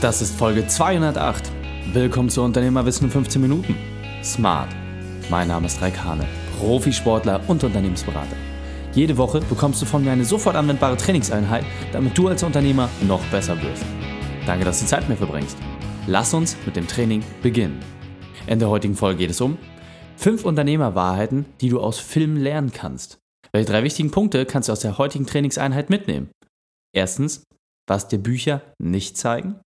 Das ist Folge 208. Willkommen zu Unternehmerwissen in 15 Minuten. Smart. Mein Name ist Raikane, Profisportler und Unternehmensberater. Jede Woche bekommst du von mir eine sofort anwendbare Trainingseinheit, damit du als Unternehmer noch besser wirst. Danke, dass du Zeit mit mir verbringst. Lass uns mit dem Training beginnen. In der heutigen Folge geht es um fünf Unternehmerwahrheiten, die du aus Filmen lernen kannst. Welche drei wichtigen Punkte kannst du aus der heutigen Trainingseinheit mitnehmen? Erstens, was dir Bücher nicht zeigen.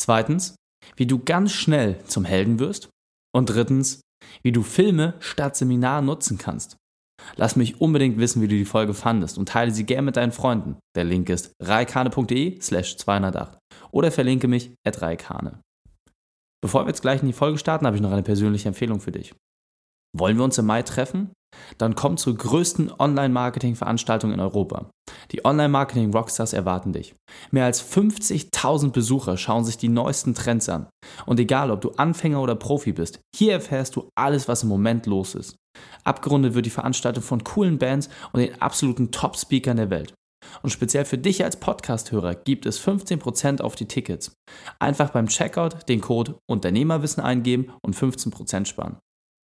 Zweitens, wie du ganz schnell zum Helden wirst. Und drittens, wie du Filme statt Seminar nutzen kannst. Lass mich unbedingt wissen, wie du die Folge fandest und teile sie gerne mit deinen Freunden. Der Link ist reikane.de slash 208 oder verlinke mich at reikane. Bevor wir jetzt gleich in die Folge starten, habe ich noch eine persönliche Empfehlung für dich. Wollen wir uns im Mai treffen? Dann komm zur größten Online-Marketing-Veranstaltung in Europa. Die Online-Marketing-Rockstars erwarten dich. Mehr als 50.000 Besucher schauen sich die neuesten Trends an. Und egal, ob du Anfänger oder Profi bist, hier erfährst du alles, was im Moment los ist. Abgerundet wird die Veranstaltung von coolen Bands und den absoluten Top-Speakern der Welt. Und speziell für dich als Podcast-Hörer gibt es 15% auf die Tickets. Einfach beim Checkout den Code Unternehmerwissen eingeben und 15% sparen.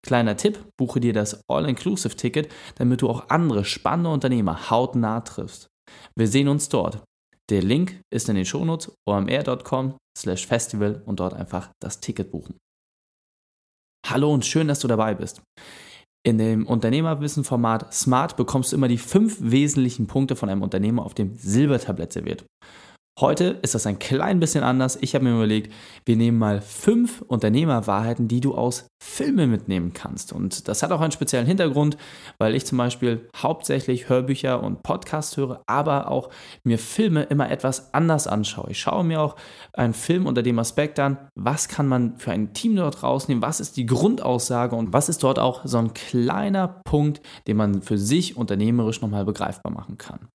Kleiner Tipp, buche dir das All-Inclusive-Ticket, damit du auch andere spannende Unternehmer hautnah triffst. Wir sehen uns dort. Der Link ist in den Shownotes omr.com slash festival und dort einfach das Ticket buchen. Hallo und schön, dass du dabei bist. In dem Unternehmerwissen-Format Smart bekommst du immer die fünf wesentlichen Punkte von einem Unternehmer auf dem Silbertablett serviert. Heute ist das ein klein bisschen anders. Ich habe mir überlegt, wir nehmen mal fünf Unternehmerwahrheiten, die du aus Filmen mitnehmen kannst. Und das hat auch einen speziellen Hintergrund, weil ich zum Beispiel hauptsächlich Hörbücher und Podcasts höre, aber auch mir Filme immer etwas anders anschaue. Ich schaue mir auch einen Film unter dem Aspekt an, was kann man für ein Team dort rausnehmen, was ist die Grundaussage und was ist dort auch so ein kleiner Punkt, den man für sich unternehmerisch nochmal begreifbar machen kann.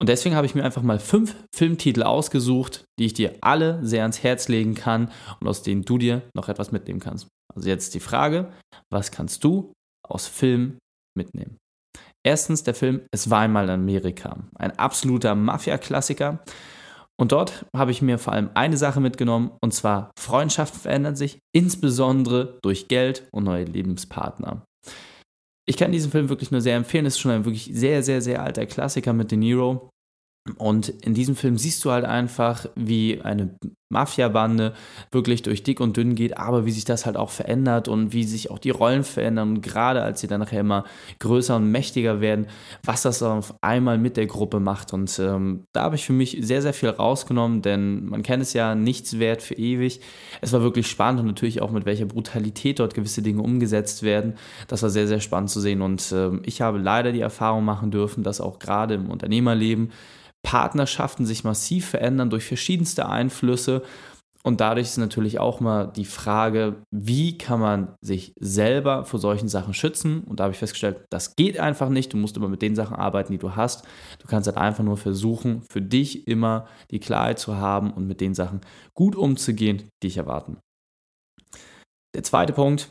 Und deswegen habe ich mir einfach mal fünf Filmtitel ausgesucht, die ich dir alle sehr ans Herz legen kann und aus denen du dir noch etwas mitnehmen kannst. Also jetzt die Frage, was kannst du aus Film mitnehmen? Erstens der Film Es war einmal in Amerika, ein absoluter Mafia-Klassiker. Und dort habe ich mir vor allem eine Sache mitgenommen, und zwar Freundschaften verändern sich, insbesondere durch Geld und neue Lebenspartner. Ich kann diesen Film wirklich nur sehr empfehlen. Es ist schon ein wirklich sehr, sehr, sehr alter Klassiker mit De Niro. Und in diesem Film siehst du halt einfach, wie eine Mafia-Bande wirklich durch dick und dünn geht, aber wie sich das halt auch verändert und wie sich auch die Rollen verändern und gerade als sie dann nachher immer größer und mächtiger werden, was das auf einmal mit der Gruppe macht. Und ähm, da habe ich für mich sehr, sehr viel rausgenommen, denn man kennt es ja, nichts wert für ewig. Es war wirklich spannend und natürlich auch mit welcher Brutalität dort gewisse Dinge umgesetzt werden. Das war sehr, sehr spannend zu sehen und äh, ich habe leider die Erfahrung machen dürfen, dass auch gerade im Unternehmerleben Partnerschaften sich massiv verändern durch verschiedenste Einflüsse. Und dadurch ist natürlich auch mal die Frage, wie kann man sich selber vor solchen Sachen schützen? Und da habe ich festgestellt, das geht einfach nicht. Du musst immer mit den Sachen arbeiten, die du hast. Du kannst halt einfach nur versuchen, für dich immer die Klarheit zu haben und mit den Sachen gut umzugehen, die dich erwarten. Der zweite Punkt,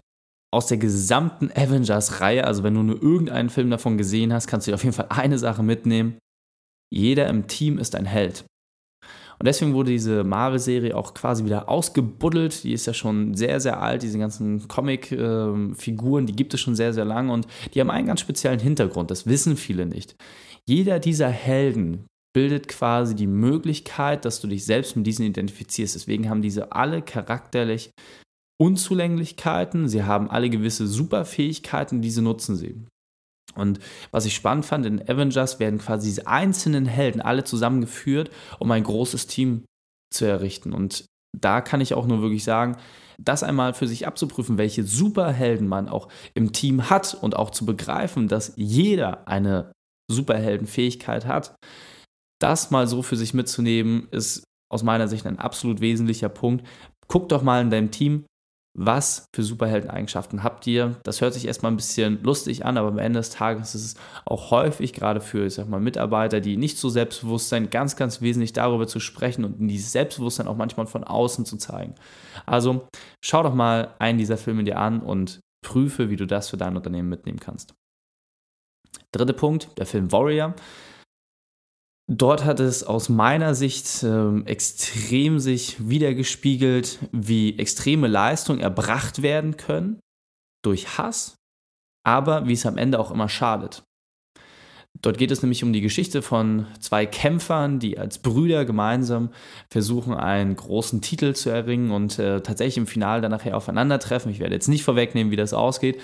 aus der gesamten Avengers-Reihe, also wenn du nur irgendeinen Film davon gesehen hast, kannst du dir auf jeden Fall eine Sache mitnehmen. Jeder im Team ist ein Held. Und deswegen wurde diese Marvel-Serie auch quasi wieder ausgebuddelt. Die ist ja schon sehr, sehr alt. Diese ganzen Comic-Figuren, die gibt es schon sehr, sehr lange und die haben einen ganz speziellen Hintergrund. Das wissen viele nicht. Jeder dieser Helden bildet quasi die Möglichkeit, dass du dich selbst mit diesen identifizierst. Deswegen haben diese alle charakterlich Unzulänglichkeiten. Sie haben alle gewisse Superfähigkeiten, diese nutzen sie. Und was ich spannend fand, in Avengers werden quasi diese einzelnen Helden alle zusammengeführt, um ein großes Team zu errichten. Und da kann ich auch nur wirklich sagen, das einmal für sich abzuprüfen, welche Superhelden man auch im Team hat und auch zu begreifen, dass jeder eine Superheldenfähigkeit hat, das mal so für sich mitzunehmen, ist aus meiner Sicht ein absolut wesentlicher Punkt. Guck doch mal in deinem Team, was für Superheldeneigenschaften habt ihr? Das hört sich erstmal ein bisschen lustig an, aber am Ende des Tages ist es auch häufig, gerade für, ich sag mal, Mitarbeiter, die nicht so selbstbewusst sind, ganz, ganz wesentlich darüber zu sprechen und dieses Selbstbewusstsein auch manchmal von außen zu zeigen. Also schau doch mal einen dieser Filme dir an und prüfe, wie du das für dein Unternehmen mitnehmen kannst. Dritter Punkt, der Film Warrior. Dort hat es aus meiner Sicht äh, extrem sich wiedergespiegelt, wie extreme Leistungen erbracht werden können durch Hass, aber wie es am Ende auch immer schadet. Dort geht es nämlich um die Geschichte von zwei Kämpfern, die als Brüder gemeinsam versuchen, einen großen Titel zu erringen und äh, tatsächlich im Finale dann nachher aufeinandertreffen. Ich werde jetzt nicht vorwegnehmen, wie das ausgeht,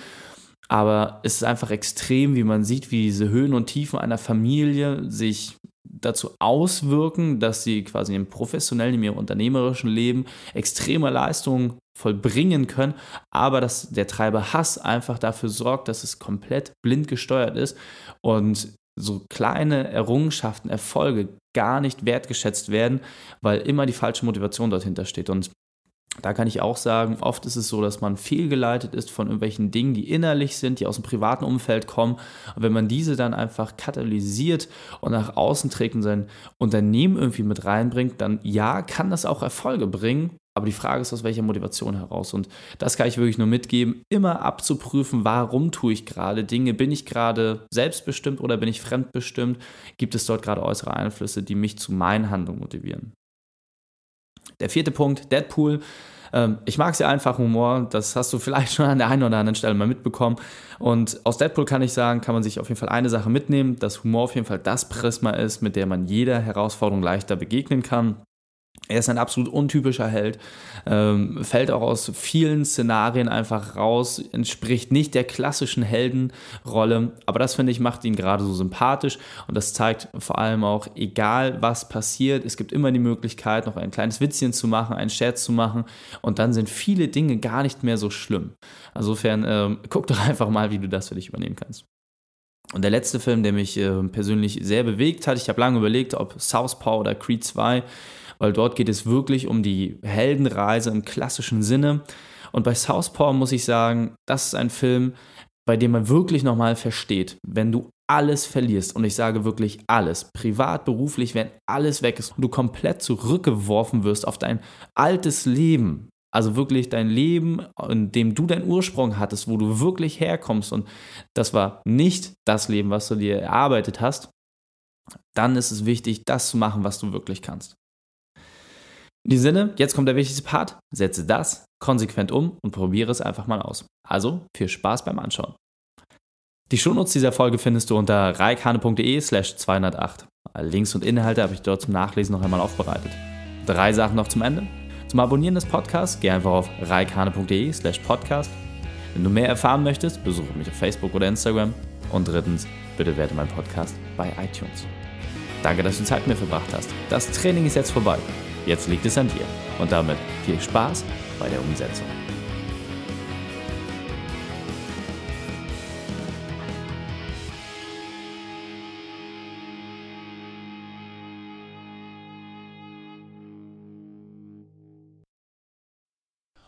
aber es ist einfach extrem, wie man sieht, wie diese Höhen und Tiefen einer Familie sich dazu auswirken, dass sie quasi im professionellen, im unternehmerischen Leben extreme Leistungen vollbringen können, aber dass der Treiber Hass einfach dafür sorgt, dass es komplett blind gesteuert ist und so kleine Errungenschaften, Erfolge gar nicht wertgeschätzt werden, weil immer die falsche Motivation dahinter steht. Und da kann ich auch sagen, oft ist es so, dass man fehlgeleitet ist von irgendwelchen Dingen, die innerlich sind, die aus dem privaten Umfeld kommen. Und wenn man diese dann einfach katalysiert und nach außen trägt und sein Unternehmen irgendwie mit reinbringt, dann ja, kann das auch Erfolge bringen. Aber die Frage ist, aus welcher Motivation heraus. Und das kann ich wirklich nur mitgeben, immer abzuprüfen, warum tue ich gerade Dinge. Bin ich gerade selbstbestimmt oder bin ich fremdbestimmt? Gibt es dort gerade äußere Einflüsse, die mich zu meinen Handlungen motivieren? Der vierte Punkt, Deadpool. Ähm, ich mag sehr einfach Humor, das hast du vielleicht schon an der einen oder anderen Stelle mal mitbekommen. Und aus Deadpool kann ich sagen, kann man sich auf jeden Fall eine Sache mitnehmen, dass Humor auf jeden Fall das Prisma ist, mit der man jeder Herausforderung leichter begegnen kann. Er ist ein absolut untypischer Held, ähm, fällt auch aus vielen Szenarien einfach raus, entspricht nicht der klassischen Heldenrolle, aber das finde ich macht ihn gerade so sympathisch und das zeigt vor allem auch, egal was passiert, es gibt immer die Möglichkeit, noch ein kleines Witzchen zu machen, einen Scherz zu machen und dann sind viele Dinge gar nicht mehr so schlimm. Insofern ähm, guck doch einfach mal, wie du das für dich übernehmen kannst. Und der letzte Film, der mich äh, persönlich sehr bewegt hat, ich habe lange überlegt, ob Southpaw oder Creed 2 weil dort geht es wirklich um die Heldenreise im klassischen Sinne. Und bei Southpaw muss ich sagen, das ist ein Film, bei dem man wirklich nochmal versteht, wenn du alles verlierst, und ich sage wirklich alles, privat, beruflich, wenn alles weg ist und du komplett zurückgeworfen wirst auf dein altes Leben, also wirklich dein Leben, in dem du deinen Ursprung hattest, wo du wirklich herkommst und das war nicht das Leben, was du dir erarbeitet hast, dann ist es wichtig, das zu machen, was du wirklich kannst. In diesem Sinne, jetzt kommt der wichtigste Part. Setze das konsequent um und probiere es einfach mal aus. Also viel Spaß beim Anschauen. Die Shownotes dieser Folge findest du unter reikane.de slash 208. Links und Inhalte habe ich dort zum Nachlesen noch einmal aufbereitet. Drei Sachen noch zum Ende. Zum Abonnieren des Podcasts geh einfach auf reikane.de slash podcast. Wenn du mehr erfahren möchtest, besuche mich auf Facebook oder Instagram. Und drittens, bitte werte meinen Podcast bei iTunes. Danke, dass du Zeit mit mir verbracht hast. Das Training ist jetzt vorbei. Jetzt liegt es an dir. Und damit viel Spaß bei der Umsetzung.